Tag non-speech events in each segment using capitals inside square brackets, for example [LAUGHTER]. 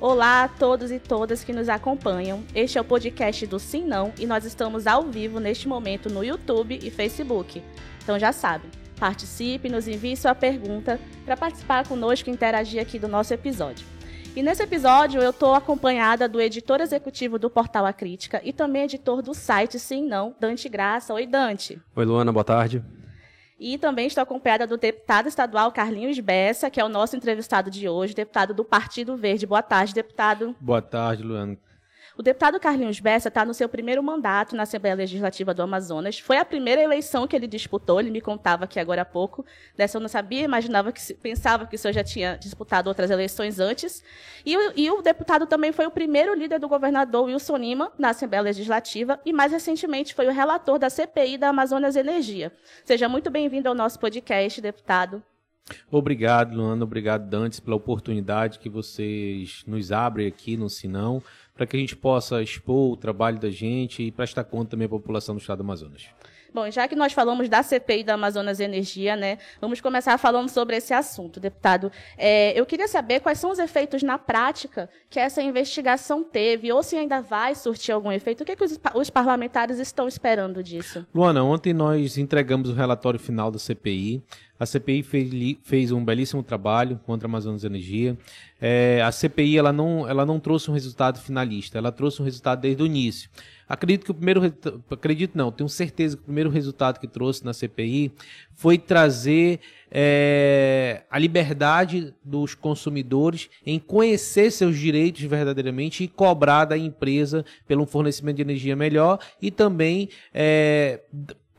Olá a todos e todas que nos acompanham. Este é o podcast do Sim Não e nós estamos ao vivo neste momento no YouTube e Facebook. Então já sabe, participe, nos envie sua pergunta para participar conosco e interagir aqui do nosso episódio. E nesse episódio eu estou acompanhada do editor executivo do Portal A Crítica e também editor do site Sim Não, Dante Graça. Oi, Dante. Oi, Luana, boa tarde. E também estou acompanhada do deputado estadual Carlinhos Bessa, que é o nosso entrevistado de hoje, deputado do Partido Verde. Boa tarde, deputado. Boa tarde, Luana. O deputado Carlinhos Bessa está no seu primeiro mandato na Assembleia Legislativa do Amazonas. Foi a primeira eleição que ele disputou, ele me contava aqui agora há pouco. Dessa eu não sabia, imaginava que pensava que o senhor já tinha disputado outras eleições antes. E, e o deputado também foi o primeiro líder do governador Wilson Lima na Assembleia Legislativa e, mais recentemente, foi o relator da CPI da Amazonas Energia. Seja muito bem-vindo ao nosso podcast, deputado. Obrigado, Luana. Obrigado, Dantes, pela oportunidade que vocês nos abrem aqui no Sinão para que a gente possa expor o trabalho da gente e prestar conta também à população do estado do Amazonas. Bom, já que nós falamos da CPI da Amazonas Energia, né, vamos começar falando sobre esse assunto, deputado. É, eu queria saber quais são os efeitos na prática que essa investigação teve, ou se ainda vai surtir algum efeito. O que, é que os, os parlamentares estão esperando disso? Luana, ontem nós entregamos o relatório final da CPI. A CPI fez, fez, um belíssimo trabalho contra a Amazonas Energia. É, a CPI ela não, ela não trouxe um resultado finalista, ela trouxe um resultado desde o início. Acredito que o primeiro. Acredito não, tenho certeza que o primeiro resultado que trouxe na CPI foi trazer é, a liberdade dos consumidores em conhecer seus direitos verdadeiramente e cobrar da empresa pelo fornecimento de energia melhor e também é,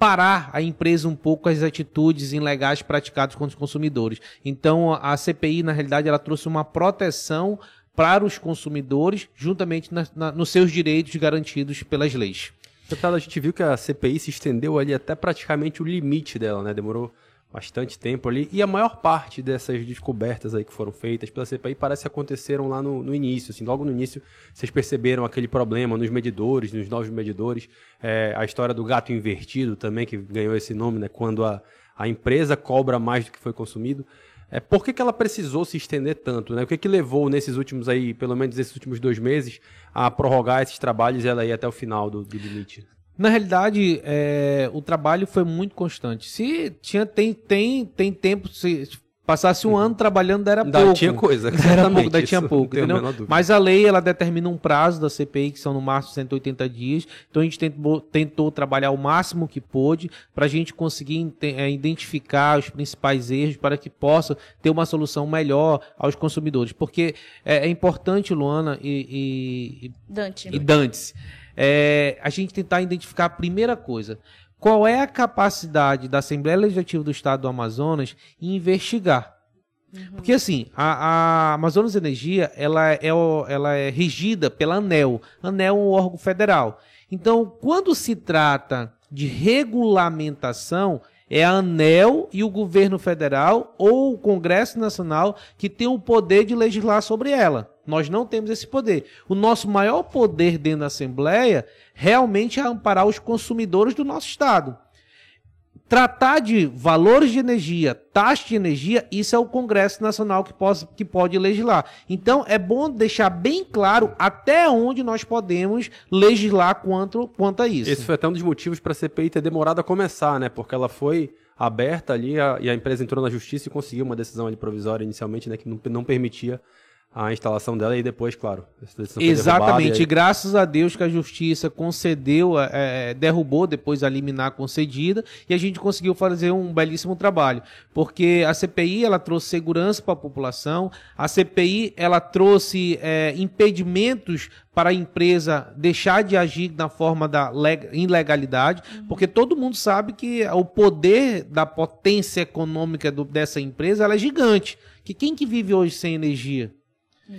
parar a empresa um pouco as atitudes ilegais praticadas contra os consumidores. Então, a CPI, na realidade, ela trouxe uma proteção para os consumidores, juntamente na, na, nos seus direitos garantidos pelas leis. Deputado, a gente viu que a CPI se estendeu ali até praticamente o limite dela, né? Demorou bastante tempo ali. E a maior parte dessas descobertas aí que foram feitas pela CPI parece que aconteceram lá no, no início. Assim, logo no início, vocês perceberam aquele problema nos medidores, nos novos medidores. É, a história do gato invertido também, que ganhou esse nome, né? Quando a, a empresa cobra mais do que foi consumido. É, por que, que ela precisou se estender tanto? Né? O que, que levou nesses últimos aí, pelo menos esses últimos dois meses, a prorrogar esses trabalhos e ela ir até o final do, do limite? Na realidade, é, o trabalho foi muito constante. Se tinha tem tem tem tempo se passasse um ano trabalhando era ainda pouco. tinha coisa. [LAUGHS] Era pouco, daí tinha pouco, entendeu? A Mas a lei ela determina um prazo da CPI que são no máximo 180 dias. Então a gente tentou, tentou trabalhar o máximo que pôde para a gente conseguir é, identificar os principais erros para que possa ter uma solução melhor aos consumidores, porque é, é importante, Luana e, e, Dante. e Dantes é, a gente tentar identificar a primeira coisa. Qual é a capacidade da Assembleia Legislativa do Estado do Amazonas em investigar? Uhum. Porque assim, a, a, Amazonas Energia ela é, ela é regida pela ANEL. ANEL é um órgão federal. Então, quando se trata de regulamentação, é a ANEL e o governo federal ou o Congresso Nacional que tem o poder de legislar sobre ela. Nós não temos esse poder. O nosso maior poder dentro da Assembleia realmente é amparar os consumidores do nosso Estado. Tratar de valores de energia, taxa de energia, isso é o Congresso Nacional que, pode, que pode legislar. Então, é bom deixar bem claro até onde nós podemos legislar quanto, quanto a isso. Esse foi até um dos motivos para a CPI ter demorado a começar, né? Porque ela foi aberta ali a, e a empresa entrou na justiça e conseguiu uma decisão ali provisória inicialmente, né? Que não, não permitia a instalação dela e depois, claro. Exatamente. E aí... Graças a Deus que a justiça concedeu, é, é, derrubou depois a liminar concedida e a gente conseguiu fazer um belíssimo trabalho, porque a CPI ela trouxe segurança para a população, a CPI ela trouxe é, impedimentos para a empresa deixar de agir na forma da ilegalidade, uhum. porque todo mundo sabe que o poder da potência econômica do, dessa empresa é gigante. Que quem que vive hoje sem energia?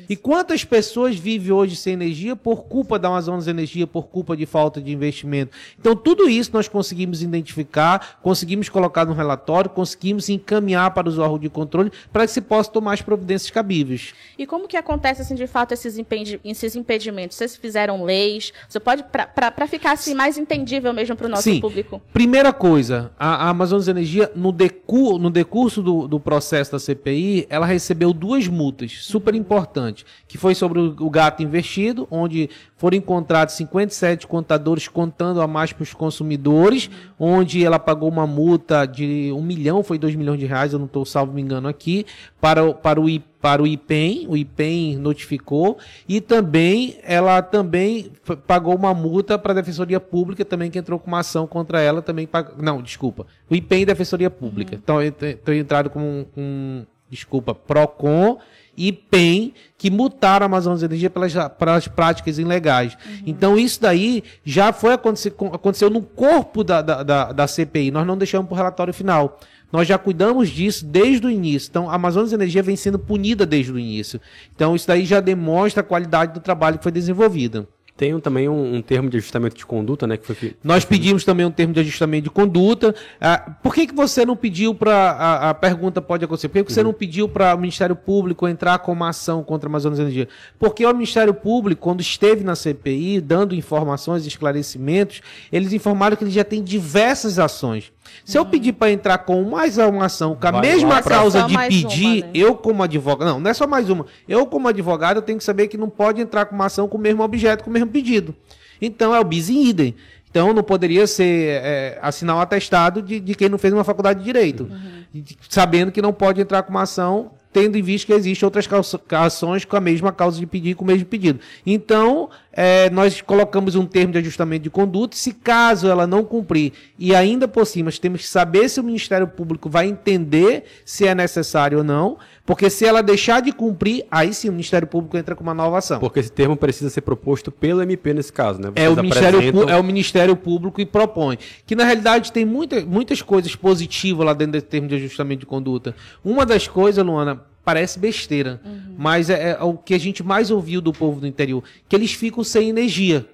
E quantas pessoas vivem hoje sem energia por culpa da Amazonas Energia, por culpa de falta de investimento? Então, tudo isso nós conseguimos identificar, conseguimos colocar no relatório, conseguimos encaminhar para os órgãos de controle para que se possa tomar as providências cabíveis. E como que acontece, assim, de fato, esses, impedi esses impedimentos? Vocês fizeram leis? Você pode, para ficar assim, mais entendível mesmo para o nosso Sim. público? Primeira coisa, a, a Amazonas Energia, no, decu no decurso do, do processo da CPI, ela recebeu duas multas super importantes importante, que foi sobre o, gato investido, onde foram encontrados 57 contadores contando a mais para os consumidores, onde ela pagou uma multa de um milhão, foi dois milhões de reais, eu não estou salvo me engano aqui, para, o- para o para o IPEM, o IPEM notificou, e também ela também pagou uma multa para a Defensoria Pública também que entrou com uma ação contra ela também pag- não, desculpa, o IPEM e Defensoria Pública. Então eu entrado com um, desculpa, Procon e PEN que multaram a Amazonas Energia pelas, pelas práticas ilegais. Então isso daí já foi acontecer, aconteceu no corpo da, da, da, da CPI. Nós não deixamos para o relatório final. Nós já cuidamos disso desde o início. Então, a Amazonas Energia vem sendo punida desde o início. Então, isso daí já demonstra a qualidade do trabalho que foi desenvolvido. Tem também um, um termo de ajustamento de conduta, né? Que foi fe- Nós pedimos também um termo de ajustamento de conduta. Ah, por que, que você não pediu para. A, a pergunta pode acontecer. Por que, que você não pediu para o Ministério Público entrar com uma ação contra a Amazonas Energia? Porque o Ministério Público, quando esteve na CPI, dando informações e esclarecimentos, eles informaram que ele já tem diversas ações. Se eu pedir para entrar com mais uma ação, com a Vai mesma causa de pedir, uma, né? eu como advogado, não, não é só mais uma. Eu como advogado, eu tenho que saber que não pode entrar com uma ação com o mesmo objeto, com o mesmo pedido. Então é o bis in idem. Então não poderia ser é, assinar um atestado de, de quem não fez uma faculdade de direito, De- sabendo que não pode entrar com uma ação, tendo em vista que existem outras ações com a mesma causa de pedir, com o mesmo pedido. Então é, nós colocamos um termo de ajustamento de conduta. Se caso ela não cumprir e ainda por cima temos que saber se o Ministério Público vai entender se é necessário ou não, porque se ela deixar de cumprir, aí sim o Ministério Público entra com uma nova ação. Porque esse termo precisa ser proposto pelo MP nesse caso, né? É o, Ministério, apresentam- Pu- é o Ministério Público e propõe. Que na realidade tem muita, muitas coisas positivas lá dentro desse termo de ajustamento de conduta. Uma das coisas, Luana, parece besteira, mas é, é o que a gente mais ouviu do povo do interior, que eles ficam sem energia.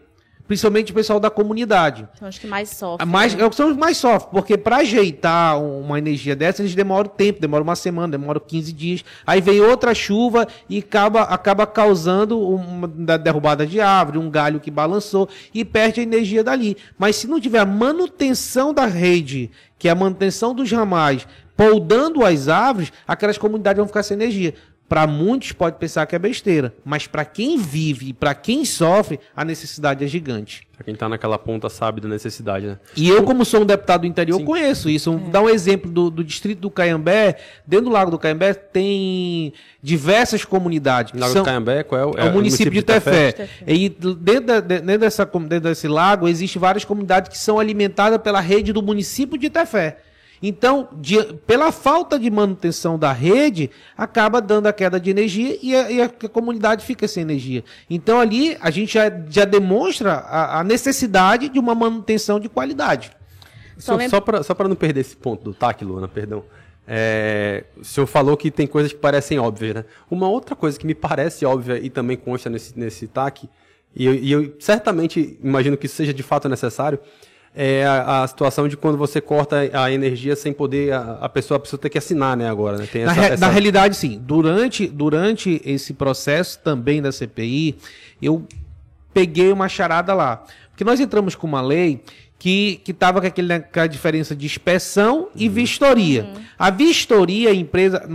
Principalmente o pessoal da comunidade. São os que mais sofrem. A mais, né? é o que são os mais sofrem, porque para ajeitar um- uma energia dessa, eles demoram tempo, demoram uma semana, demoram 15 dias. Aí vem outra chuva e acaba, acaba causando uma da- derrubada de árvore, um galho que balançou e perde a energia dali. Mas se não tiver a manutenção da rede, que é a manutenção dos ramais, poldando as árvores, aquelas comunidades vão ficar sem energia. Para muitos pode pensar que é besteira, mas para quem vive e para quem sofre, a necessidade é gigante. Pra quem tá naquela ponta sabe da necessidade, né? E eu, como sou um deputado do interior, Sim. conheço isso. Vou dar um exemplo do, do distrito do Caiambé. Dentro do Lago do Caiambé tem diversas comunidades. Lago são- do Caiambé, qual é o... é o município de Tefé. Tefé. E dentro, da- de- dentro, dessa, dentro desse lago, existem várias comunidades que são alimentadas pela rede do município de Tefé. Então, de- pela falta de manutenção da rede, acaba dando a queda de energia e a, e a comunidade fica sem energia. Então, ali, a gente já, já demonstra a, a necessidade de uma manutenção de qualidade. Só Só, lembra- só, pra, só pra não perder esse ponto do TAC, Luana, perdão. É, o senhor falou que tem coisas que parecem óbvias, né? Uma outra coisa que me parece óbvia e também consta nesse, nesse TAC, e eu, e eu certamente imagino que isso seja de fato necessário, é a, a situação de quando você corta a energia sem poder, a, a pessoa, a pessoa ter que assinar, né, agora, né? Tem Na, essa, re- essa- na realidade, sim. Durante, durante esse processo também da CPI, eu peguei uma charada lá. Porque nós entramos com uma lei que estava com aquele, né, com a diferença de inspeção e vistoria. A vistoria, a empresa.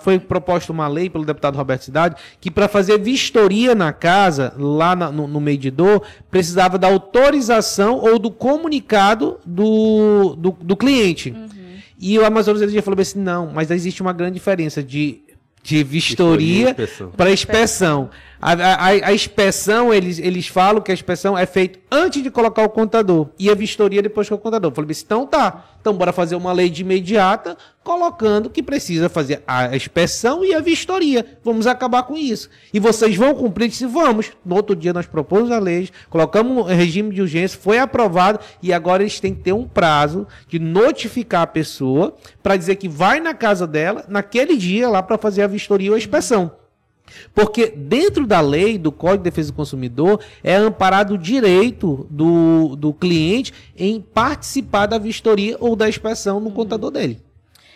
Foi proposta uma lei pelo deputado Roberto Cidade que para fazer vistoria na casa, lá na- no, no medidor, precisava da autorização ou do comunicado do, do, do cliente. E o Amazonas Energia falou assim: não, mas existe uma grande diferença de, de Vistoria para inspeção. A, a, a- inspeção, eles, eles falam que a inspeção é feita antes de colocar o contador. E a vistoria depois que o contador. Eu falei então tá. Então bora fazer uma lei de imediata, colocando que precisa fazer a inspeção e a vistoria. Vamos acabar com isso. E vocês vão cumprir? Eu Disse, vamos. No outro dia nós propomos a lei, colocamos um regime de urgência, foi aprovado e agora eles têm que ter um prazo de notificar a pessoa para dizer que vai na casa dela naquele dia lá para fazer a vistoria ou a inspeção. Porque dentro da lei do Código de Defesa do Consumidor é amparado o direito do, do cliente em participar da vistoria ou da inspeção no contador dele.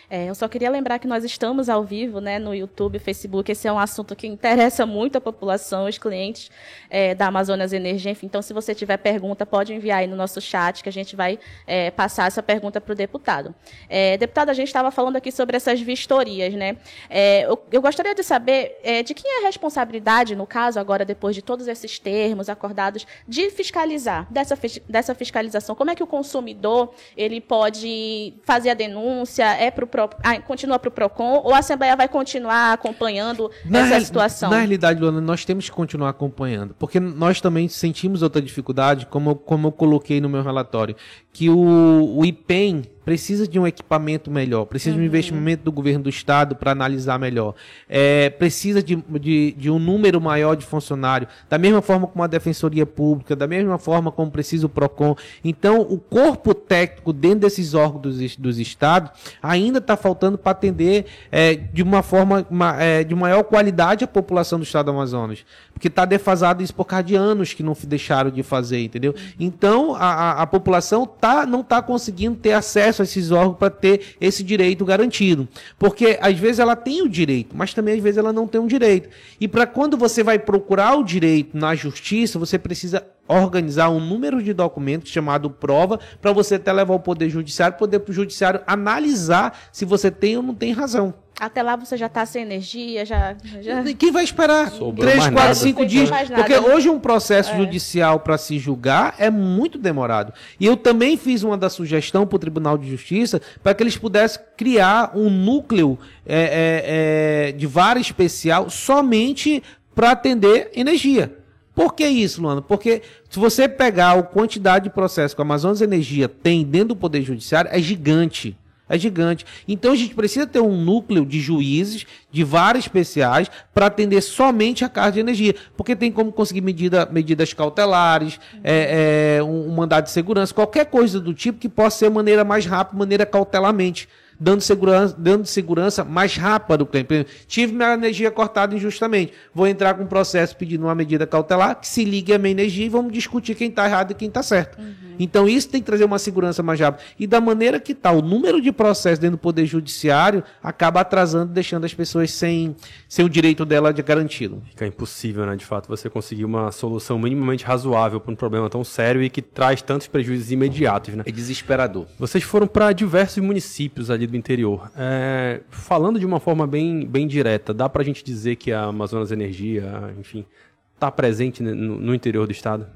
É, eu só queria lembrar que nós estamos ao vivo né, no YouTube, Facebook. Esse é um assunto que interessa [LAUGHS] muito a população, os clientes é, da Amazonas Energia. Enfim, então, se você tiver pergunta, pode enviar aí no nosso chat, que a gente vai é, passar essa pergunta para o deputado. É, deputado, a gente estava falando aqui sobre essas vistorias. Né? É, eu, eu, gostaria de saber é, de quem é a responsabilidade, no caso, agora, depois de todos esses termos acordados, de fiscalizar, dessa, dessa fiscalização. Como é que o consumidor ele pode fazer a denúncia? É para Pro, ah, continua para o PROCON ou a Assembleia vai continuar acompanhando na essa situação? Na realidade, Luana, nós temos que continuar acompanhando, porque nós também sentimos outra dificuldade, como, como eu coloquei no meu relatório, que o, o IPEM precisa de um equipamento melhor, precisa uhum. de um uhum. investimento do governo do estado para analisar melhor, é, precisa de, de, de, um número maior de funcionários, da mesma forma como a Defensoria Pública, da mesma forma como precisa o PROCON. Então, o corpo técnico dentro desses órgãos dos, dos estados ainda está faltando para atender é, de uma forma uma, é, de maior qualidade a população do estado do Amazonas. Porque está defasado isso por causa de anos que não deixaram de fazer, entendeu? Então, a, a, a população tá, não está conseguindo ter acesso a esses órgãos para ter esse direito garantido. Porque às vezes ela tem o direito, mas também às vezes ela não tem o direito. E para quando você vai procurar o direito na justiça, você precisa organizar um número de documentos chamado prova para você até levar ao poder judiciário, poder o judiciário analisar se você tem ou não tem razão. Até lá você já está sem energia, já. já... Quem vai esperar? Sobrou 3, 4, 5 dias. Porque hoje um processo é. judicial para se julgar é muito demorado. E eu também fiz uma da sugestão para o Tribunal de Justiça para que eles pudessem criar um núcleo é, é, é de vara especial somente para atender energia. Por que isso, Luana? Porque se você pegar a quantidade de processos que a Amazonas Energia tem dentro do Poder Judiciário, é gigante. É gigante. Então a gente precisa ter um núcleo de juízes de varas especiais para atender somente a carga de energia. Porque tem como conseguir medida, medidas cautelares, é, é, um, um mandado de segurança, qualquer coisa do tipo que possa ser maneira mais rápida, maneira cautelarmente dando segurança, dando segurança mais rápida do cliente. Tive minha energia cortada injustamente. Vou entrar com um processo pedindo uma medida cautelar que se ligue à minha energia e vamos discutir quem está errado e quem está certo. Uhum. Então isso tem que trazer uma segurança mais rápida. E da maneira que está, o número de processos dentro do Poder Judiciário acaba atrasando, deixando as pessoas sem, sem o direito dela de garantido. Fica impossível, né, de fato, você conseguir uma solução minimamente razoável para um problema tão sério e que traz tantos prejuízos imediatos. Né? É desesperador. Vocês foram para diversos municípios ali do interior. É, falando de uma forma bem, bem direta, dá para a gente dizer que a Amazonas Energia, enfim, está presente no, no interior do estado?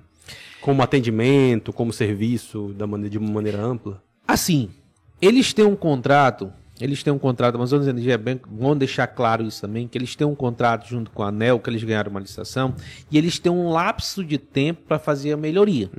Como atendimento, como serviço, da maneira, de uma maneira ampla? Assim, eles têm um contrato, eles têm um contrato, Amazonas Energia é bem, vão deixar claro isso também, que eles têm um contrato junto com a ANEL, que eles ganharam uma licitação, e eles têm um lapso de tempo para fazer a melhoria.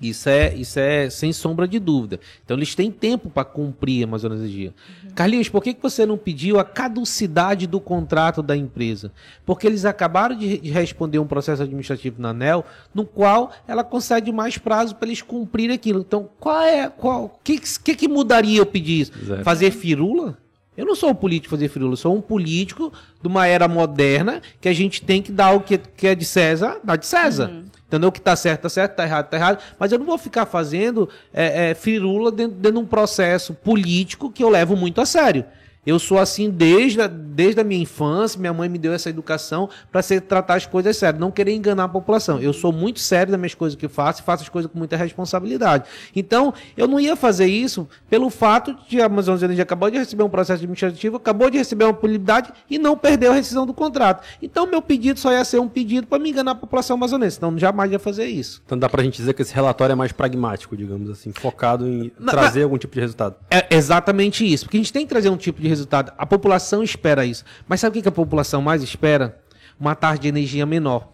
Isso é, isso é sem sombra de dúvida. Então eles têm tempo para cumprir a Amazonas Energia. Uhum. Carlinhos, por que, que você não pediu a caducidade do contrato da empresa? Porque eles acabaram de, de responder um processo administrativo na ANEL, no qual ela concede mais prazo para eles cumprirem aquilo. Então, qual é. Qual que, que, que mudaria eu pedir isso? Exato. Fazer firula? Eu não sou um político fazer firula, eu sou um político de uma era moderna que a gente tem que dar o que, que é de César, dar de César. Uhum. Entendeu? Que está certo, está certo, está errado, está errado. Mas eu não vou ficar fazendo é, é, firula dentro, dentro de um processo político que eu levo muito a sério. Eu sou assim desde a, desde a minha infância, minha mãe me deu essa educação para tratar as coisas sérias, não querer enganar a população. Eu sou muito sério nas minhas coisas que faço e faço as coisas com muita responsabilidade. Então, eu não ia fazer isso pelo fato de a Amazonas Energia acabou de receber um processo administrativo, acabou de receber uma publicidade e não perdeu a rescisão do contrato. Então, meu pedido só ia ser um pedido para me enganar a população amazonense. Então, jamais ia fazer isso. Então, dá para a gente dizer que esse relatório é mais pragmático, digamos assim, focado em trazer algum tipo de resultado. É exatamente isso, porque a gente tem que trazer um tipo de resultado. A população espera isso. Mas sabe o que a população mais espera? Uma tarde de energia menor.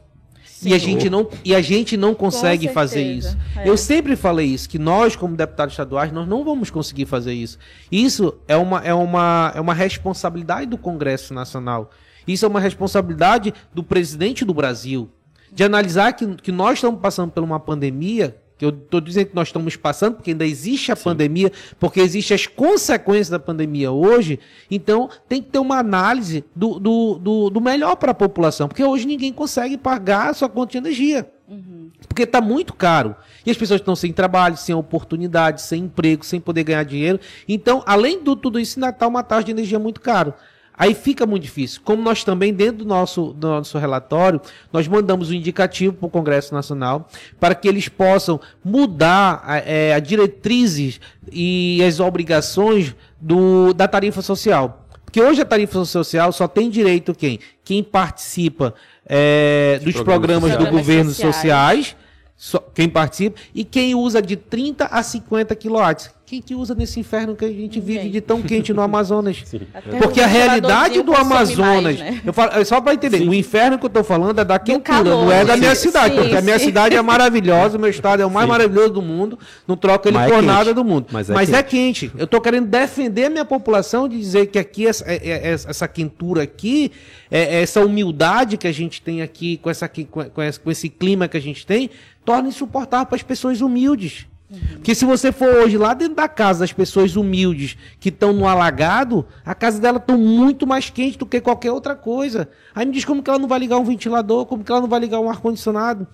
Sim. E a, gente não, e a gente não consegue fazer isso. É. Eu sempre falei isso, que nós, como deputados estaduais, nós não vamos conseguir fazer isso. Isso é uma, é uma, é uma responsabilidade do Congresso Nacional. Isso é uma responsabilidade do presidente do Brasil. De analisar que, que nós estamos passando por uma pandemia que eu estou dizendo que nós estamos passando, porque ainda existe a Sim. pandemia, porque existem as consequências da pandemia hoje, então tem que ter uma análise do, do, do, do melhor para a população, porque hoje ninguém consegue pagar a sua conta de energia. Uhum. Porque está muito caro. E as pessoas estão sem trabalho, sem oportunidade, sem emprego, sem poder ganhar dinheiro. Então, além de tudo isso, ainda está uma taxa de energia muito caro. Aí fica muito difícil. Como nós também, dentro do nosso, do nosso relatório, nós mandamos um indicativo para o Congresso Nacional para que eles possam mudar a, é, a diretrizes e as obrigações do, da tarifa social. Porque hoje a tarifa social só tem direito quem? Quem participa é, dos programas, programas do governo sociais, sociais só, quem participa, e quem usa de 30 a 50 quilowatts. Quem que usa nesse inferno que a gente vive de tão quente no Amazonas? [LAUGHS] Porque a realidade do Amazonas, mais, né? eu falo, é só para entender, Sim. o inferno que eu estou falando é da quentura, não é da minha cidade, Sim, porque a minha cidade é maravilhosa, o meu estado é o mais Sim. maravilhoso do mundo, não troca ele Mas por é nada do mundo. Mas, é, Mas quente. é, quente. Eu estou querendo defender a minha população de dizer que aqui essa, é, é, essa quentura aqui, essa humildade que a gente tem aqui com, essa, com esse clima que a gente tem, torna insuportável para as pessoas humildes. Porque se você for hoje lá dentro da casa das pessoas humildes que estão no alagado, a casa dela está muito mais quente do que qualquer outra coisa. Aí me diz como que ela não vai ligar um ventilador, como que ela não vai ligar um ar-condicionado.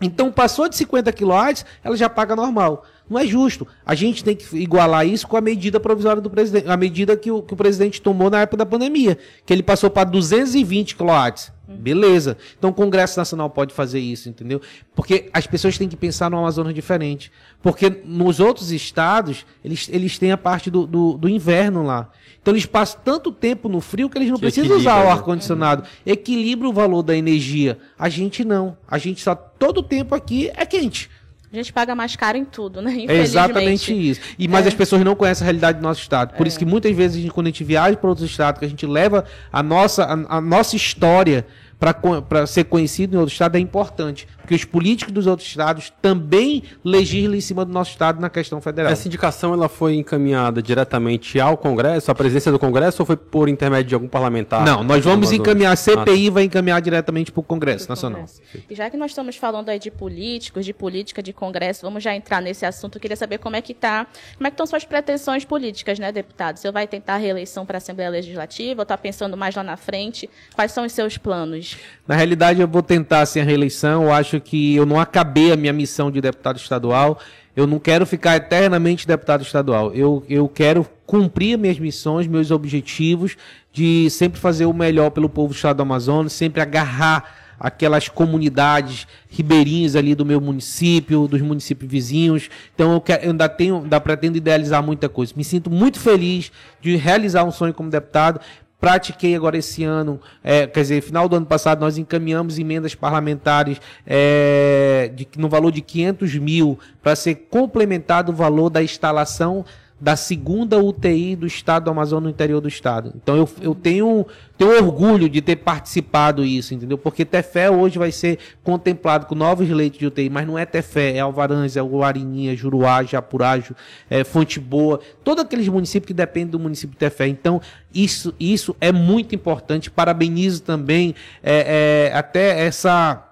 Então passou de 50 kW, ela já paga normal. Não é justo. A gente tem que igualar isso com a medida provisória do presidente, a medida que o, que o presidente tomou na época da pandemia, que ele passou para 220 kW. Beleza. Então o Congresso Nacional pode fazer isso, entendeu? Porque as pessoas têm que pensar no Amazonas diferente. Porque nos outros estados, eles, eles têm a parte do, do, do inverno lá. Então eles passam tanto tempo no frio que eles não que precisam usar o né? ar-condicionado. Equilibra o valor da energia. A gente não. A gente só todo o tempo aqui é quente. A gente paga mais caro em tudo, né? [LAUGHS] É exatamente isso. E mas é. as pessoas não conhecem a realidade do nosso estado. Por é. isso que muitas vezes quando a gente viaja para outros estados, que a gente leva a nossa a, a nossa história para ser conhecido em outro estado é importante, porque os políticos dos outros estados também legislam em cima do nosso estado na questão federal. Essa indicação ela foi encaminhada diretamente ao Congresso, à presidência do Congresso, ou foi por intermédio de algum parlamentar? Não, nós vamos encaminhar, a CPI ah, vai encaminhar diretamente para o Congresso Nacional. E já que nós estamos falando aí de políticos, de política, de Congresso, vamos já entrar nesse assunto. Eu queria saber como é que tá, como é que estão suas pretensões políticas, né, deputado? Você vai tentar a reeleição para a Assembleia Legislativa ou está pensando mais lá na frente? Quais são os seus planos? Na realidade, eu vou tentar sem a reeleição. Eu acho que eu não acabei a minha missão de deputado estadual. Eu não quero ficar eternamente deputado estadual. Eu, eu quero cumprir minhas missões, meus objetivos de sempre fazer o melhor pelo povo do estado do Amazonas, sempre agarrar aquelas comunidades ribeirinhas ali do meu município, dos municípios vizinhos. Então eu, quero, eu ainda tenho, ainda pretendo idealizar muita coisa. Me sinto muito feliz de realizar um sonho como deputado. Pratiquei agora esse ano, é, quer dizer, final do ano passado, nós encaminhamos emendas parlamentares é, de, no valor de 500 mil para ser complementado o valor da instalação da segunda UTI do estado do Amazonas no interior do estado. Então eu, eu tenho, tenho orgulho de ter participado isso, entendeu? Porque Tefé hoje vai ser contemplado com novos leitos de UTI, mas não é Tefé, é Alvarães, é Guarininha, Juruá, Japurágio, é Fonte Boa, todos aqueles municípios que dependem do município de Tefé. Então isso, isso é muito importante. Parabenizo também é, é, até essa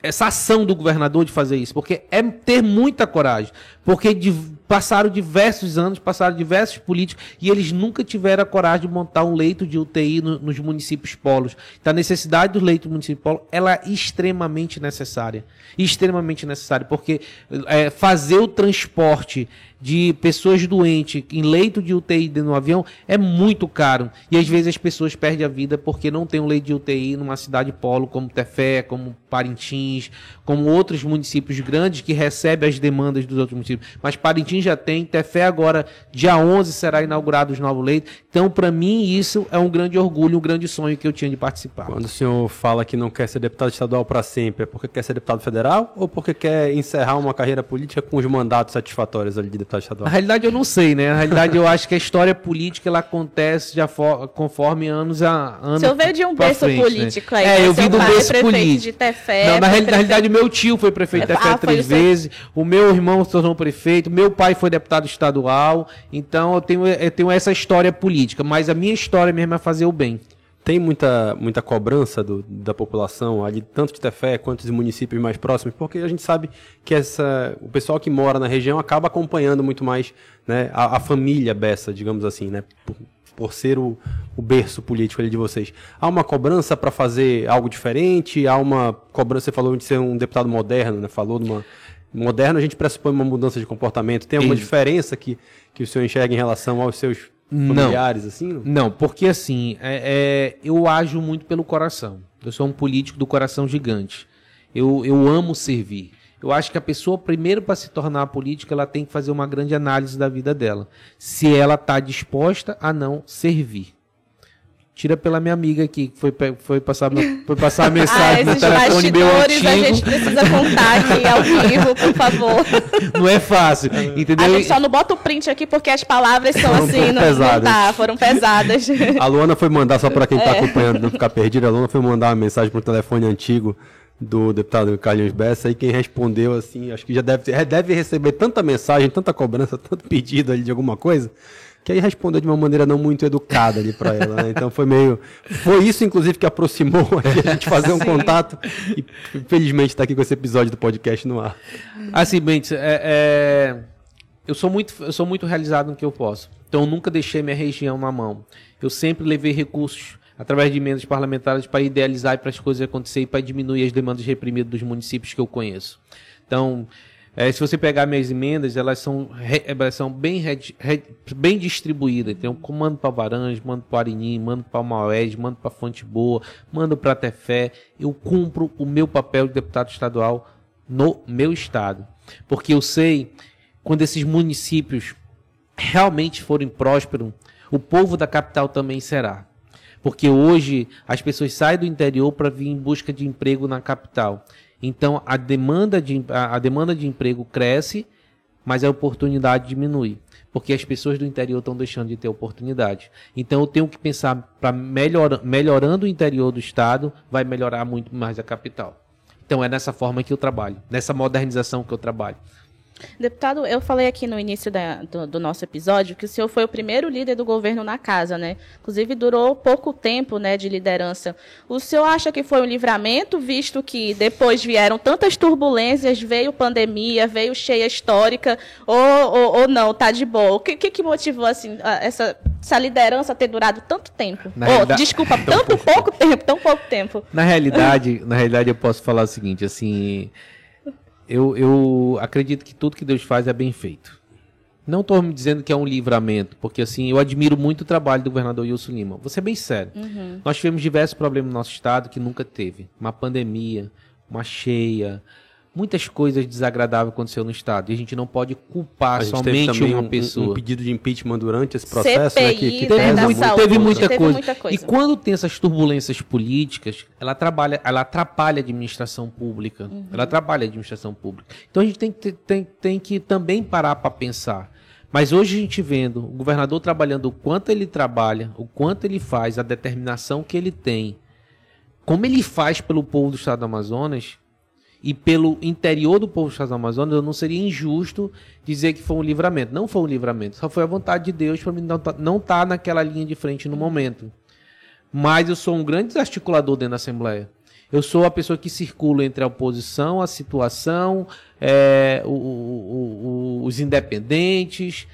essa ação do governador de fazer isso, porque é ter muita coragem, porque de, passaram diversos anos, passaram diversos políticos e eles nunca tiveram a coragem de montar um leito de UTI no, nos municípios polos. Então a necessidade do leito polo ela é extremamente necessária, extremamente necessária, porque é, fazer o transporte de pessoas doentes em leito de UTI no avião é muito caro. E às vezes as pessoas perdem a vida porque não tem um leito de UTI numa cidade polo como Tefé, como Parintins, como outros municípios grandes que recebem as demandas dos outros municípios. Mas Parintins já tem, Tefé agora, dia 11, será inaugurado os novos leitos. Então, para mim, isso é um grande orgulho, um grande sonho que eu tinha de participar. Quando o senhor fala que não quer ser deputado estadual para sempre, é porque quer ser deputado federal ou porque quer encerrar uma carreira política com os mandatos satisfatórios ali de deputado estadual? Na realidade, eu não sei, né? Na realidade, eu acho que a história política ela acontece já for, conforme anos a anos. Você veio de um berço frente, né? político né? aí. É, né? eu vim do berço político. De Tefé, não, na, reali prefeito... na realidade, meu tio foi prefeito de Tefé ah, três vezes, o meu irmão se tornou prefeito, meu pai foi deputado estadual. Então, eu tenho, eu tenho essa história política, mas a minha história mesmo é fazer o bem tem muita, muita cobrança do, da população ali, tanto de Tefé quanto dos municípios mais próximos, porque a gente sabe que essa, o pessoal que mora na região acaba acompanhando muito mais né, a, a família Bessa, digamos assim, né? por ser o, o berço político ali de vocês. Há uma cobrança para fazer algo diferente? Há uma cobrança, você falou de ser um deputado moderno, né? Falou de uma moderno, a gente pressupõe uma mudança de comportamento. Tem alguma diferença que, que o senhor enxerga em relação aos seus familiares, não, assim? Não, porque assim, é, é, eu ajo muito pelo coração. Eu sou um político do coração gigante. Eu, eu amo servir. Eu acho que a pessoa, primeiro, para se tornar política, ela tem que fazer uma grande análise da vida dela. Se ela está disposta a não servir. Tira pela minha amiga aqui, que foi, foi, passar, foi passar a [LAUGHS] ah, mensagem ah, no telefone meu antigo. a gente precisa contar aqui ao vivo, por favor. [LAUGHS] Não é fácil, entendeu? A gente só não bota o print aqui porque as palavras são foram assim, não, pesadas. não tá, foram pesadas. A Luana foi mandar, só para quem está é. acompanhando, não ficar perdido, a Luana foi mandar uma mensagem para o telefone antigo do deputado Carlinhos Bessa, aí quem respondeu assim, acho que já deve, deve receber tanta mensagem, tanta cobrança, tanto pedido ali de alguma coisa, que aí respondeu de uma maneira não muito educada ali para ela, né? Então foi meio. Foi isso, inclusive, que aproximou [LAUGHS] a gente fazer um Sim. contato. E felizmente está aqui com esse episódio do podcast no ar. Assim, Bentes, é, é, eu, sou muito, eu sou muito realizado no que eu posso. Então eu nunca deixei minha região na mão. Eu sempre levei recursos através de emendas parlamentares para idealizar e para as coisas acontecerem e para diminuir as demandas reprimidas dos municípios que eu conheço. Então, é, se você pegar minhas emendas, elas são, elas são bem, bem distribuídas. Então, mando para Varange, mando para Arini, mando para Maués, mando para Fonte Boa, mando para Tefé. Eu cumpro o meu papel de deputado estadual no meu estado. Porque eu sei, quando esses municípios realmente forem prósperos, o povo da capital também será. Porque hoje as pessoas saem do interior para vir em busca de emprego na capital. Então a demanda de, a, demanda de emprego cresce, mas a oportunidade diminui. Porque as pessoas do interior estão deixando de ter oportunidade. Então eu tenho que pensar para melhor, melhorando o interior do estado, vai melhorar muito mais a capital. Então é nessa forma que eu trabalho, nessa modernização que eu trabalho. Deputado, eu falei aqui no início da, do, do, nosso episódio que o senhor foi o primeiro líder do governo na casa, né? Inclusive durou pouco tempo, né, de liderança. O senhor acha que foi um livramento, visto que depois vieram tantas turbulências, veio pandemia, veio cheia histórica, ou, ou, ou não, tá de boa? O que, que, que motivou assim essa, essa liderança ter durado tanto tempo? Na oh, Desculpa, tanto pouco tempo, tão pouco tempo. Na realidade, na realidade eu posso falar o seguinte, assim eu, eu acredito que tudo que Deus faz é bem feito. Não estou me dizendo que é um livramento, porque assim, eu admiro muito o trabalho do governador Wilson Lima. Vou ser bem sério. Uhum. Nós tivemos diversos problemas no nosso estado que nunca teve. Uma pandemia, uma cheia, muitas coisas desagradáveis aconteceram no Estado. E a gente não pode culpar somente uma um, pessoa. Um, pedido de impeachment durante esse processo, CPI, né? Que, que teve, né, muito, teve, muita, teve coisa. muita, coisa. E quando tem essas turbulências políticas, ela, trabalha, ela atrapalha a administração pública. Uhum. Ela atrapalha a administração pública. Então a gente tem, tem, tem que também parar para pensar. Mas hoje a gente vendo o governador trabalhando o quanto ele trabalha, o quanto ele faz, a determinação que ele tem, como ele faz pelo povo do estado do Amazonas, e pelo interior do povo do Amazonas, eu não seria injusto dizer que foi um livramento. Não foi um livramento, só foi a vontade de Deus para mim não estar tá, tá naquela linha de frente no momento. Mas eu sou um grande desarticulador dentro da Assembleia. Eu sou a pessoa que circula entre a oposição, a situação, é, o, o, o, os independentes.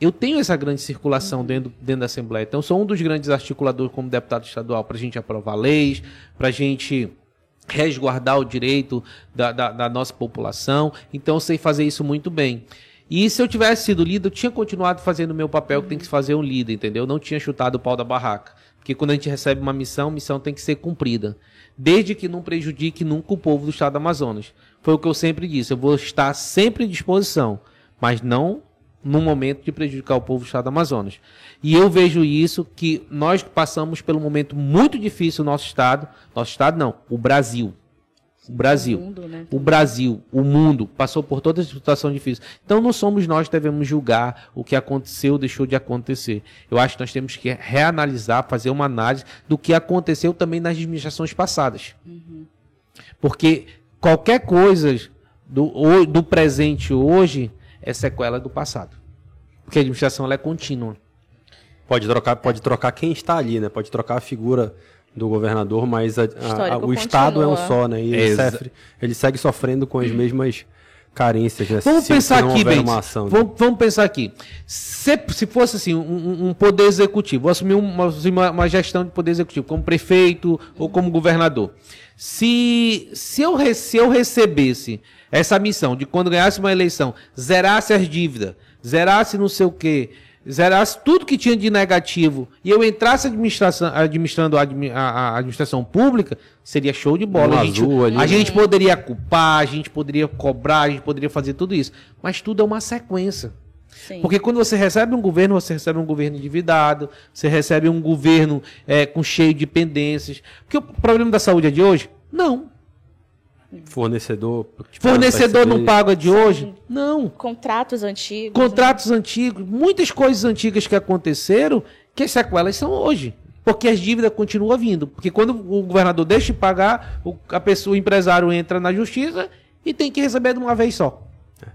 Eu tenho essa grande circulação dentro, dentro da Assembleia. Então, eu sou um dos grandes articuladores como deputado estadual para a gente aprovar leis, para a gente resguardar o direito da, da, da, nossa população. Então eu sei fazer isso muito bem. E se eu tivesse sido líder, eu tinha continuado fazendo o meu papel que tem que fazer um líder, entendeu? Eu não tinha chutado o pau da barraca. Porque quando a gente recebe uma missão, missão tem que ser cumprida. Desde que não prejudique nunca o povo do estado do Amazonas. Foi o que eu sempre disse. Eu vou estar sempre à disposição, mas não no momento de prejudicar o povo do estado do Amazonas. E eu vejo isso que nós passamos pelo momento muito difícil no nosso estado, nosso estado não, o Brasil. O Brasil, o, mundo, né? o Brasil, o mundo passou por toda essa situação difícil. Então não somos nós que devemos julgar o que aconteceu, deixou de acontecer. Eu acho que nós temos que reanalisar, fazer uma análise do que aconteceu também nas administrações passadas. Uhum. Porque qualquer coisa do, do presente hoje é sequela do passado. Porque a administração é contínua. Pode trocar, pode trocar quem está ali, né? Pode trocar a figura do governador, mas a, a, a, o Estado é um só, né? E ele, sofre, ele segue sofrendo com as mesmas carências, né? Vamos se, pensar se não aqui, ação. né? Vamos, vamos pensar aqui. Se, se fosse assim, um, um poder executivo, vou assumir uma, uma, uma gestão de poder executivo, como prefeito ou como governador. Se, se, eu, se eu recebesse essa missão de quando ganhasse uma eleição, zerasse as dívidas, zerasse não sei o quê, zerasse tudo que tinha de negativo e eu entrasse administração, administrando a, a- a administração pública, seria show de bola. Um a, gente, ali. a gente poderia culpar, a gente poderia cobrar, a gente poderia fazer tudo isso. Mas tudo é uma sequência. Sim. Porque quando você recebe um governo, você recebe um governo endividado, você recebe um governo é, com cheio de pendências. Porque o problema da saúde é de hoje? Não. Fornecedor. Fornecedor não paga de hoje? Não. Contratos antigos. Contratos antigos, muitas coisas antigas que aconteceram, que as sequelas são hoje. Porque as dívidas continuam vindo. Porque quando o governador deixa de pagar, o, a pessoa, o empresário entra na justiça e tem que receber de uma vez só.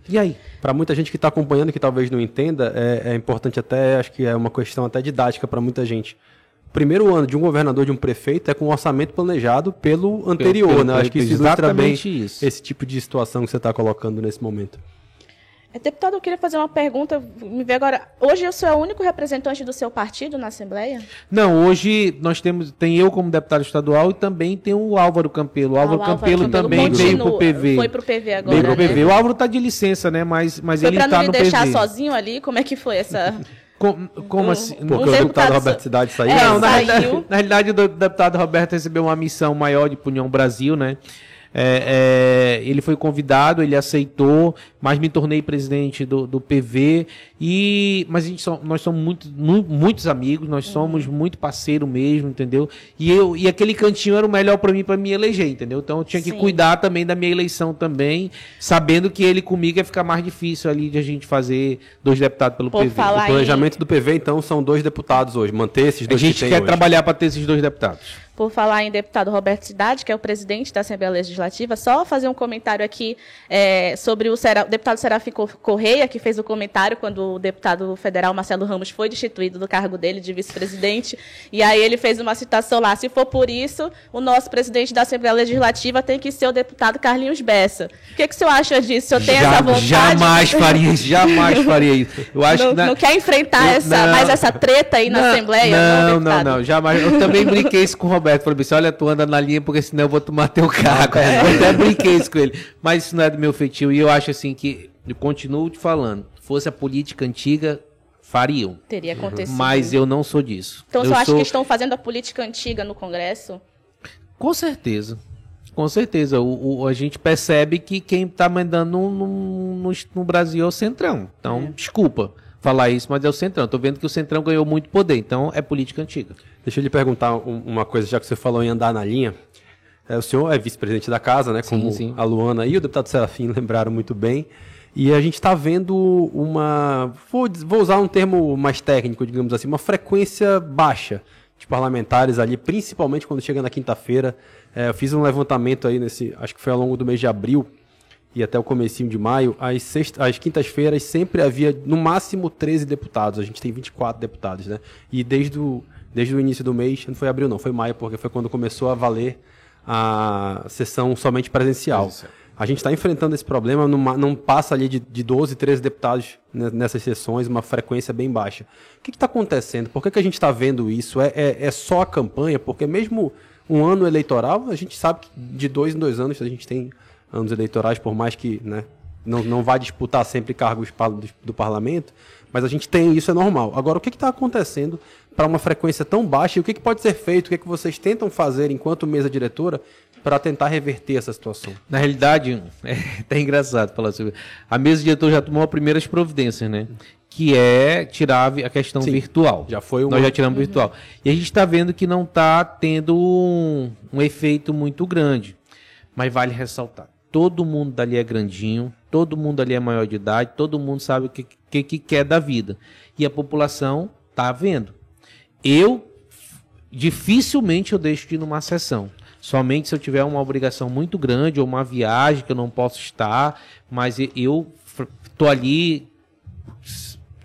E aí? Para muita gente que está acompanhando, que talvez não entenda, é, é importante até, acho que é uma questão até didática para muita gente. O primeiro ano de um governador, de um prefeito, é com um orçamento planejado pelo anterior, pelo- né? Acho que isso pelo- ilustra bem exatamente isso. esse tipo de situação que você está colocando nesse momento. É, Deputado, eu queria fazer uma pergunta. Me vê agora. Hoje o senhor é o único representante do seu partido na Assembleia? Não, hoje nós temos, tem eu como deputado estadual e também tem o Álvaro Campelo. O Álvaro Ah, o Campelo também veio pro PV. Foi pro PV agora. Veio pro né? PV. O Álvaro tá de licença, né? Mas, mas Foi ele pra tá não me no deixar PV. sozinho ali? Como é que foi essa. [LAUGHS] Com- como Um- assim? Porque o deputado Roberto Cidade saiu. É? Não, na saiu. realidade, na realidade, o deputado Roberto recebeu uma missão maior de União Brasil, né? É, é, ele foi convidado, ele aceitou, mas me tornei presidente do, do PV. E, mas a gente só- nós somos muito, mu- muitos amigos, nós somos muito parceiro mesmo, entendeu? E, eu, e aquele cantinho era o melhor para mim, para me eleger, entendeu? Então eu tinha que Sim. cuidar também da minha eleição também, sabendo que ele comigo ia ficar mais difícil ali de a gente fazer dois deputados pelo Por PV. falar- O planejamento do PV, então, são dois deputados hoje. Manter esses A dois gente que tem quer hoje. trabalhar para ter esses dois deputados. Por falar em deputado Roberto Cidade, que é o presidente da Assembleia Legislativa, só fazer um comentário aqui é, sobre o, Sera- o deputado Serafim Co- Correia, que fez o comentário quando o deputado federal Marcelo Ramos foi destituído do cargo dele de vice-presidente. E aí ele fez uma citação lá: se for por isso, o nosso presidente da Assembleia Legislativa tem que ser o deputado Carlinhos Bessa. O que, que o senhor acha disso? O senhor tem Ja- essa vontade? Jamais faria isso, jamais faria isso. Eu acho não, que na- não quer enfrentar Eu- essa, não. mais essa treta aí na Não, Assembleia? Não, não, não, jamais. Eu também brinquei isso com o Roberto. Falei assim: olha, tu anda na linha porque senão eu vou tomar teu cargo. Eu até brinquei isso com ele. Mas isso não é do meu feitio. E eu acho assim que, eu continuo te falando, fosse a política antiga, fariam. Teria acontecido. Mas eu não sou disso. Então, eu você acha sou... que estão fazendo a política antiga no Congresso? Com certeza. Com certeza. O, o- a gente percebe que quem está mandando no, no, no- Brasil é o Centrão. Então, desculpa falar isso, mas é o Centrão. Estou vendo que o Centrão ganhou muito poder. Então, é política antiga. Deixa eu lhe perguntar um- uma coisa, já que você falou em andar na linha. É, o senhor é vice-presidente da casa, né? Como sim. a Luana e o deputado Serafim [LAUGHS] lembraram muito bem. E a gente está vendo uma. Vou, vou usar um termo mais técnico, digamos assim, uma frequência baixa de parlamentares ali, principalmente quando chega na quinta-feira. É, eu fiz um levantamento aí nesse. Acho que foi ao longo do mês de abril e até o comecinho de maio, às, sexta, às quintas-feiras sempre havia no máximo 13 deputados. A gente tem 24 deputados, né? E desde o, desde o início do mês, não foi abril não, foi maio, porque foi quando começou a valer a sessão somente presencial. A gente está enfrentando esse problema, numa- não passa ali de, de 12, 13 deputados ne- nessas sessões, uma frequência bem baixa. O que está acontecendo? Por que, que a gente está vendo isso? É, é, é só a campanha? Porque mesmo um ano eleitoral, a gente sabe que de dois em dois anos a gente tem anos eleitorais, por mais que né, não, não vá disputar sempre cargos do, do parlamento, mas a gente tem isso, é normal. Agora, o que está acontecendo para uma frequência tão baixa e o que, que pode ser feito? O que, que vocês tentam fazer enquanto mesa diretora para tentar reverter essa situação? Na realidade, [LAUGHS] é até engraçado falar sobre A mesa diretora já tomou as primeiras providências, né? Que é tirar a questão Sim, virtual. já foi uma- Nós já tiramos virtual. E a gente está vendo que não está tendo um, um efeito muito grande. Mas vale ressaltar. Todo mundo dali é grandinho, todo mundo ali é maior de idade, todo mundo sabe o que, que, que quer da vida. E a população está vendo. Eu dificilmente eu deixo de ir numa sessão. Somente se eu tiver uma obrigação muito grande ou uma viagem que eu não posso estar, mas eu tô ali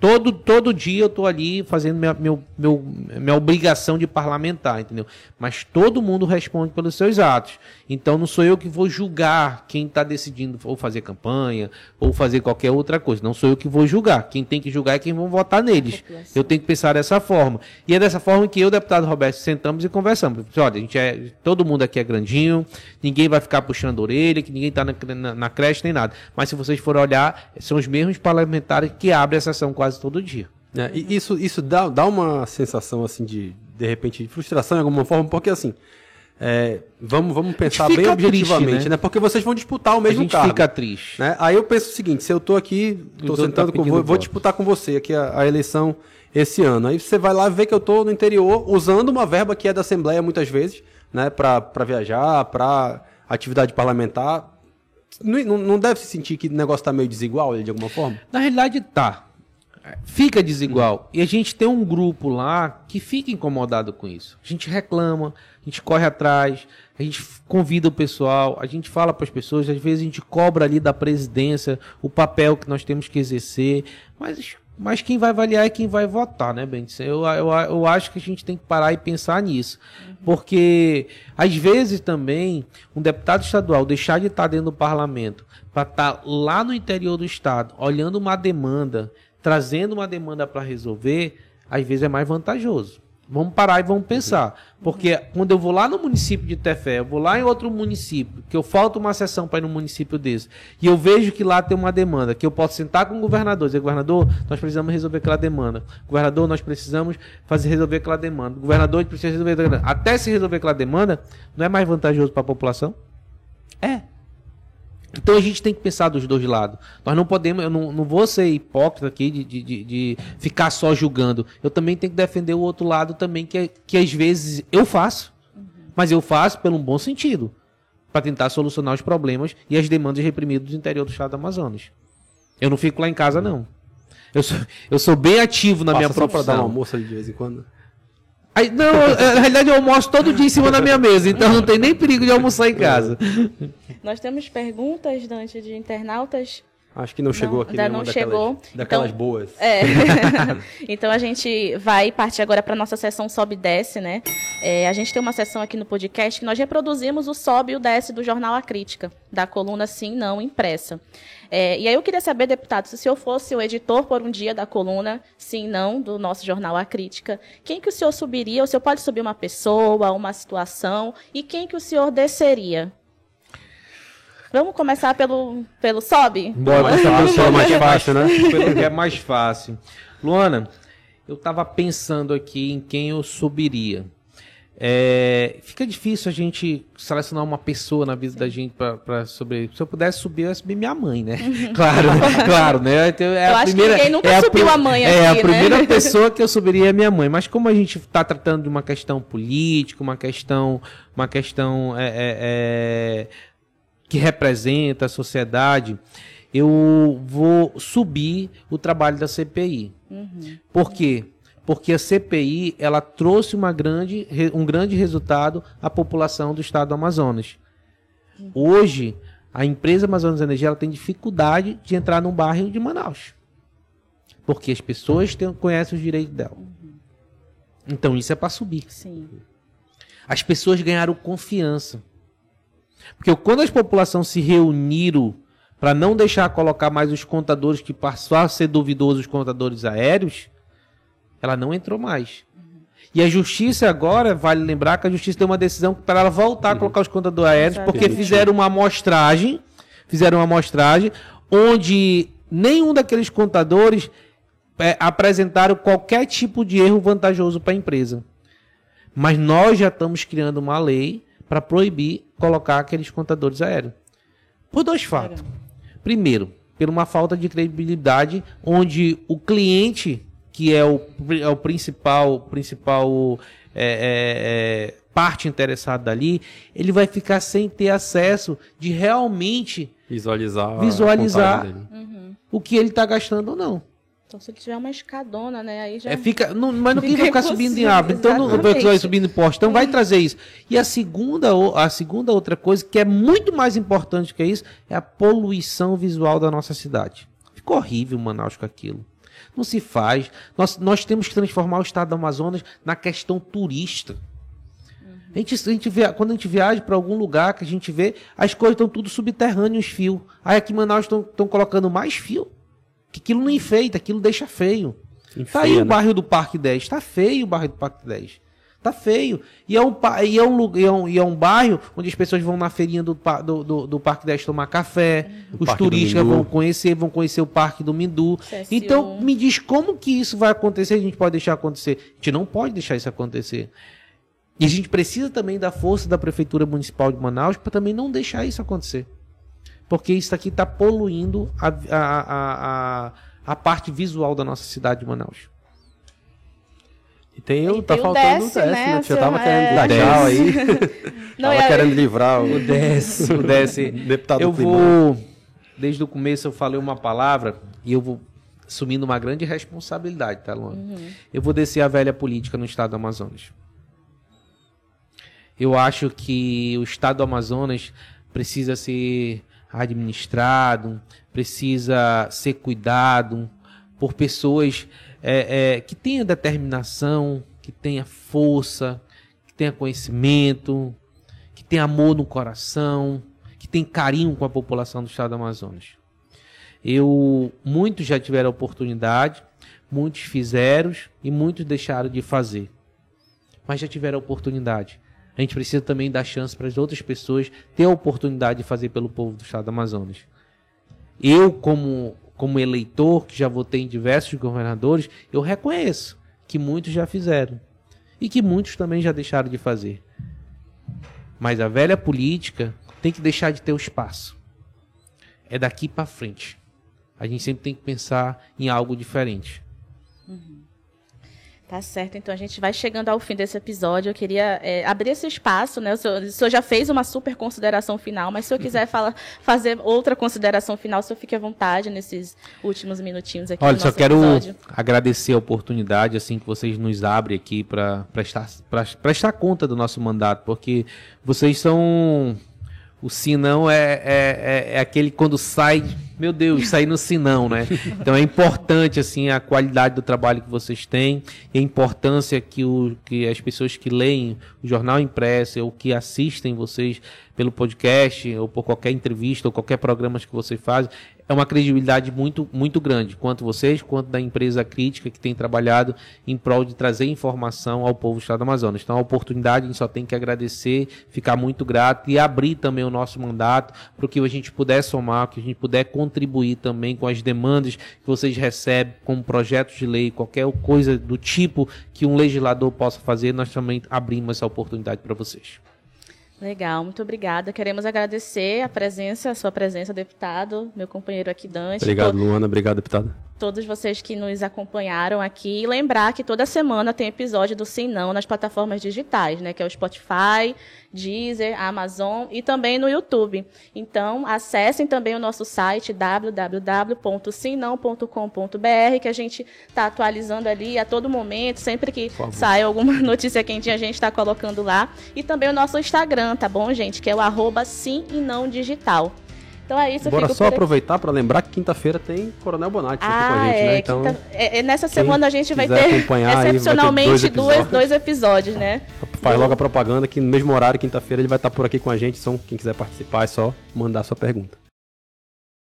Todo, todo dia eu tô ali fazendo minha, meu, meu, minha obrigação de parlamentar, entendeu? Mas todo mundo responde pelos seus atos. Então não sou eu que vou julgar quem está decidindo ou fazer campanha ou fazer qualquer outra coisa. Não sou eu que vou julgar. Quem tem que julgar é quem vão votar neles. Eu tenho que pensar dessa forma. E é dessa forma que eu, deputado Roberto, sentamos e conversamos. Olha, a gente é, todo mundo aqui é grandinho, ninguém vai ficar puxando a orelha, que ninguém está na, na, na creche nem nada. Mas se vocês forem olhar, são os mesmos parlamentares que abrem a sessão quase quase todo dia. É, e isso isso dá, dá uma sensação assim de de repente de frustração de alguma forma, porque assim é, vamos, vamos pensar bem objetivamente, triste, né? né? Porque vocês vão disputar o mesmo cargo. fica triste. Né? Aí eu penso o seguinte: se eu estou aqui, estou sentando tá com vou, vou disputar com você aqui a, a, eleição esse ano. Aí você vai lá ver que eu estou no interior usando uma verba que é da Assembleia muitas vezes, né? Para viajar, para atividade parlamentar. Não, não deve se sentir que o negócio está meio desigual de alguma forma? Na realidade, tá fica desigual. E a gente tem um grupo lá que fica incomodado com isso. A gente reclama, a gente corre atrás, a gente convida o pessoal, a gente fala para as pessoas, às vezes a gente cobra ali da presidência o papel que nós temos que exercer, mas, mas quem vai avaliar é quem vai votar, né, Bentes? Eu, eu, eu acho que a gente tem que parar e pensar nisso. Porque, às vezes também, um deputado estadual deixar de estar dentro do parlamento para estar lá no interior do estado, olhando uma demanda trazendo uma demanda para resolver, às vezes é mais vantajoso. Vamos parar e vamos pensar. Porque quando eu vou lá no município de Tefé, eu vou lá em outro município, que eu falto uma sessão para ir num município desse, e eu vejo que lá tem uma demanda, que eu posso sentar com o governador e dizer, governador, nós precisamos resolver aquela demanda. Governador, nós precisamos fazer resolver aquela demanda. Governador, precisa resolver aquela demanda. Até se resolver aquela demanda, não é mais vantajoso para a população? É. Então a gente tem que pensar dos dois lados. Nós não podemos, eu não, não vou ser hipócrita aqui de, de, de, ficar só julgando. Eu também tenho que defender o outro lado também, que, que às vezes eu faço, mas eu faço pelo um bom sentido. Para tentar solucionar os problemas e as demandas reprimidas do interior do estado do Amazonas. Eu não fico lá em casa, não. Eu sou, eu sou bem ativo na Passa minha profissão. Só para dar uma almoço de vez em quando? Aí, não, na realidade eu almoço todo dia em cima da minha mesa, então não tem nem perigo de almoçar em casa. Nós temos perguntas, Dante, de internautas. Acho que não chegou não, aqui ainda não daquelas, chegou. Daquelas então, boas. É. [LAUGHS] então a gente vai partir agora para nossa sessão sobe e desce, né? É, a gente tem uma sessão aqui no podcast que nós reproduzimos o sobe e o desce do jornal A Crítica, da coluna Sim Não impressa. É, e aí eu queria saber, deputado, se o senhor fosse o editor por um dia da coluna Sim Não do nosso jornal A Crítica, quem que o senhor subiria? O senhor pode subir uma pessoa, uma situação, e quem que o senhor desceria? Vamos começar pelo, pelo sobe? Bora começar pelo sobe, mais fácil, né? Pelo que é mais fácil. Luana, eu estava pensando aqui em quem eu subiria. É, fica difícil a gente selecionar uma pessoa na vida da gente para sobre. Se eu pudesse subir, eu ia subir minha mãe, né? Uhum. Claro, [LAUGHS] claro, né? Então, é eu a acho primeira, que ninguém nunca é subiu a, a mãe É aqui, a primeira né? pessoa que eu subiria é minha mãe. Mas como a gente está tratando de uma questão política, uma questão, uma questão é, é, é que representa a sociedade, eu vou subir o trabalho da CPI. Uhum. Por quê? Porque a CPI ela trouxe uma grande, um grande resultado à população do estado do Amazonas. Uhum. Hoje, a empresa Amazonas Energia ela tem dificuldade de entrar num bairro de Manaus. Porque as pessoas têm, conhecem os direitos dela. Uhum. Então isso é para subir. Sim. As pessoas ganharam confiança. Porque quando as populações se reuniram para não deixar colocar mais os contadores que passaram a ser duvidosos os contadores aéreos, ela não entrou mais. E a justiça agora, vale lembrar que a justiça deu uma decisão para ela voltar a colocar os contadores aéreos, porque fizeram uma amostragem, fizeram uma amostragem onde nenhum daqueles contadores é, apresentaram qualquer tipo de erro vantajoso para a empresa. Mas nós já estamos criando uma lei para proibir colocar aqueles contadores aéreos. Por dois fatos. Primeiro, por uma falta de credibilidade, onde o cliente, que é o, é o principal, principal é, é, é, parte interessada ali, ele vai ficar sem ter acesso de realmente visualizar, visualizar o que ele está gastando ou não. Então, se ele tiver uma escadona, né? Aí já. É, fica, não, mas não [LAUGHS] fica, vai ficar subindo em árvore. Então, não vai subindo em poste. Então, é. vai trazer isso. E a segunda, a segunda outra coisa, que é muito mais importante que isso, é a poluição visual da nossa cidade. Ficou horrível Manaus com aquilo. Não se faz. Nós, nós temos que transformar o estado do Amazonas na questão turista. A gente, a gente vê, quando a gente viaja para algum lugar que a gente vê, as coisas estão tudo subterrâneos, fio. Aí aqui em Manaus estão colocando mais fio. Que aquilo não enfeita, aquilo deixa feio. Enfeia, tá aí né? o bairro do Parque 10. Tá feio o bairro do Parque 10. Tá feio. E é um, e é um, e é um, e é um bairro onde as pessoas vão na feirinha do, do, do, do Parque 10 tomar café. O os turistas vão conhecer, vão conhecer o Parque do Mindu. CSU. Então, me diz como que isso vai acontecer? A gente pode deixar acontecer? A gente não pode deixar isso acontecer. E a gente precisa também da força da Prefeitura Municipal de Manaus para também não deixar isso acontecer. Porque isso aqui está poluindo a, a, a, a, parte visual da nossa cidade de Manaus. E tem eu, tá faltando o DS, né? né? Já tava é... querendo dar tchau aí. [LAUGHS] Não, tava querendo livrar o, o DS. [LAUGHS] O DS. Deputado eu vou, desde o começo eu falei uma palavra e eu vou assumindo uma grande responsabilidade, tá, Luana? Uhum. Eu vou descer a velha política no estado do Amazonas. Eu acho que o estado do Amazonas precisa ser administrado, precisa ser cuidado por pessoas é, é, que tenham determinação, que tenha força, que tenha conhecimento, que tenha amor no coração, que tenha carinho com a população do estado do Amazonas. Eu muitos já tiveram oportunidade, muitos fizeram e muitos deixaram de fazer. Mas já tiveram oportunidade. A gente precisa também dar chance para as outras pessoas ter a oportunidade de fazer pelo povo do estado do Amazonas. Eu, como, como eleitor, que já votei em diversos governadores, eu reconheço que muitos já fizeram. E que muitos também já deixaram de fazer. Mas a velha política tem que deixar de ter o espaço. É daqui para frente. A gente sempre tem que pensar em algo diferente. Tá certo, então a gente vai chegando ao fim desse episódio. Eu queria é, abrir esse espaço, né? O senhor, o senhor, já fez uma super consideração final, mas se eu quiser [LAUGHS] fala, fazer outra consideração final, o senhor fique à vontade nesses últimos minutinhos aqui. Olha, só quero episódio. agradecer a oportunidade assim que vocês nos abrem aqui para prestar, prestar conta do nosso mandato, porque vocês são o sinão é, é, é, é, aquele quando sai, meu Deus, sair no sinão, né? Então é importante assim a qualidade do trabalho que vocês têm, a importância que, o, que as pessoas que leem o jornal impresso ou que assistem vocês pelo podcast ou por qualquer entrevista ou qualquer programa que vocês fazem, é uma credibilidade muito, muito grande, quanto vocês, quanto da empresa crítica que tem trabalhado em prol de trazer informação ao povo do estado do Amazonas. Então, a oportunidade a gente só tem que agradecer, ficar muito grato e abrir também o nosso mandato para que a gente puder somar, que a gente puder contribuir também com as demandas que vocês recebem, como projetos de lei, qualquer coisa do tipo que um legislador possa fazer, nós também abrimos essa oportunidade para vocês. Legal, muito obrigada. Queremos agradecer a presença, a sua presença, deputado, meu companheiro aqui, Dante. Obrigado, Luana. Obrigado, deputado todos vocês que nos acompanharam aqui. E lembrar que toda semana tem episódio do Sim Não nas plataformas digitais, né? Que é o Spotify, Deezer, Amazon e também no YouTube. Então, acessem também o nosso site www.simnão.com.br, que a gente está atualizando ali a todo momento, sempre que sai alguma [LAUGHS] notícia quentinha, a gente está colocando lá. E também o nosso Instagram, tá bom, gente? Que é o arroba sim e não digital. Então é isso. Bora só aproveitar para lembrar que quinta-feira tem Coronel Bonatti ah, aqui com a ah, gente, é, né? Então, quinta... é, é nessa semana a gente vai ter excepcionalmente vai ter dois, episódios. dois episódios, né? Faz logo a propaganda que no mesmo horário, quinta-feira, ele vai estar por aqui com a gente. Então, quem quiser participar é só mandar sua pergunta.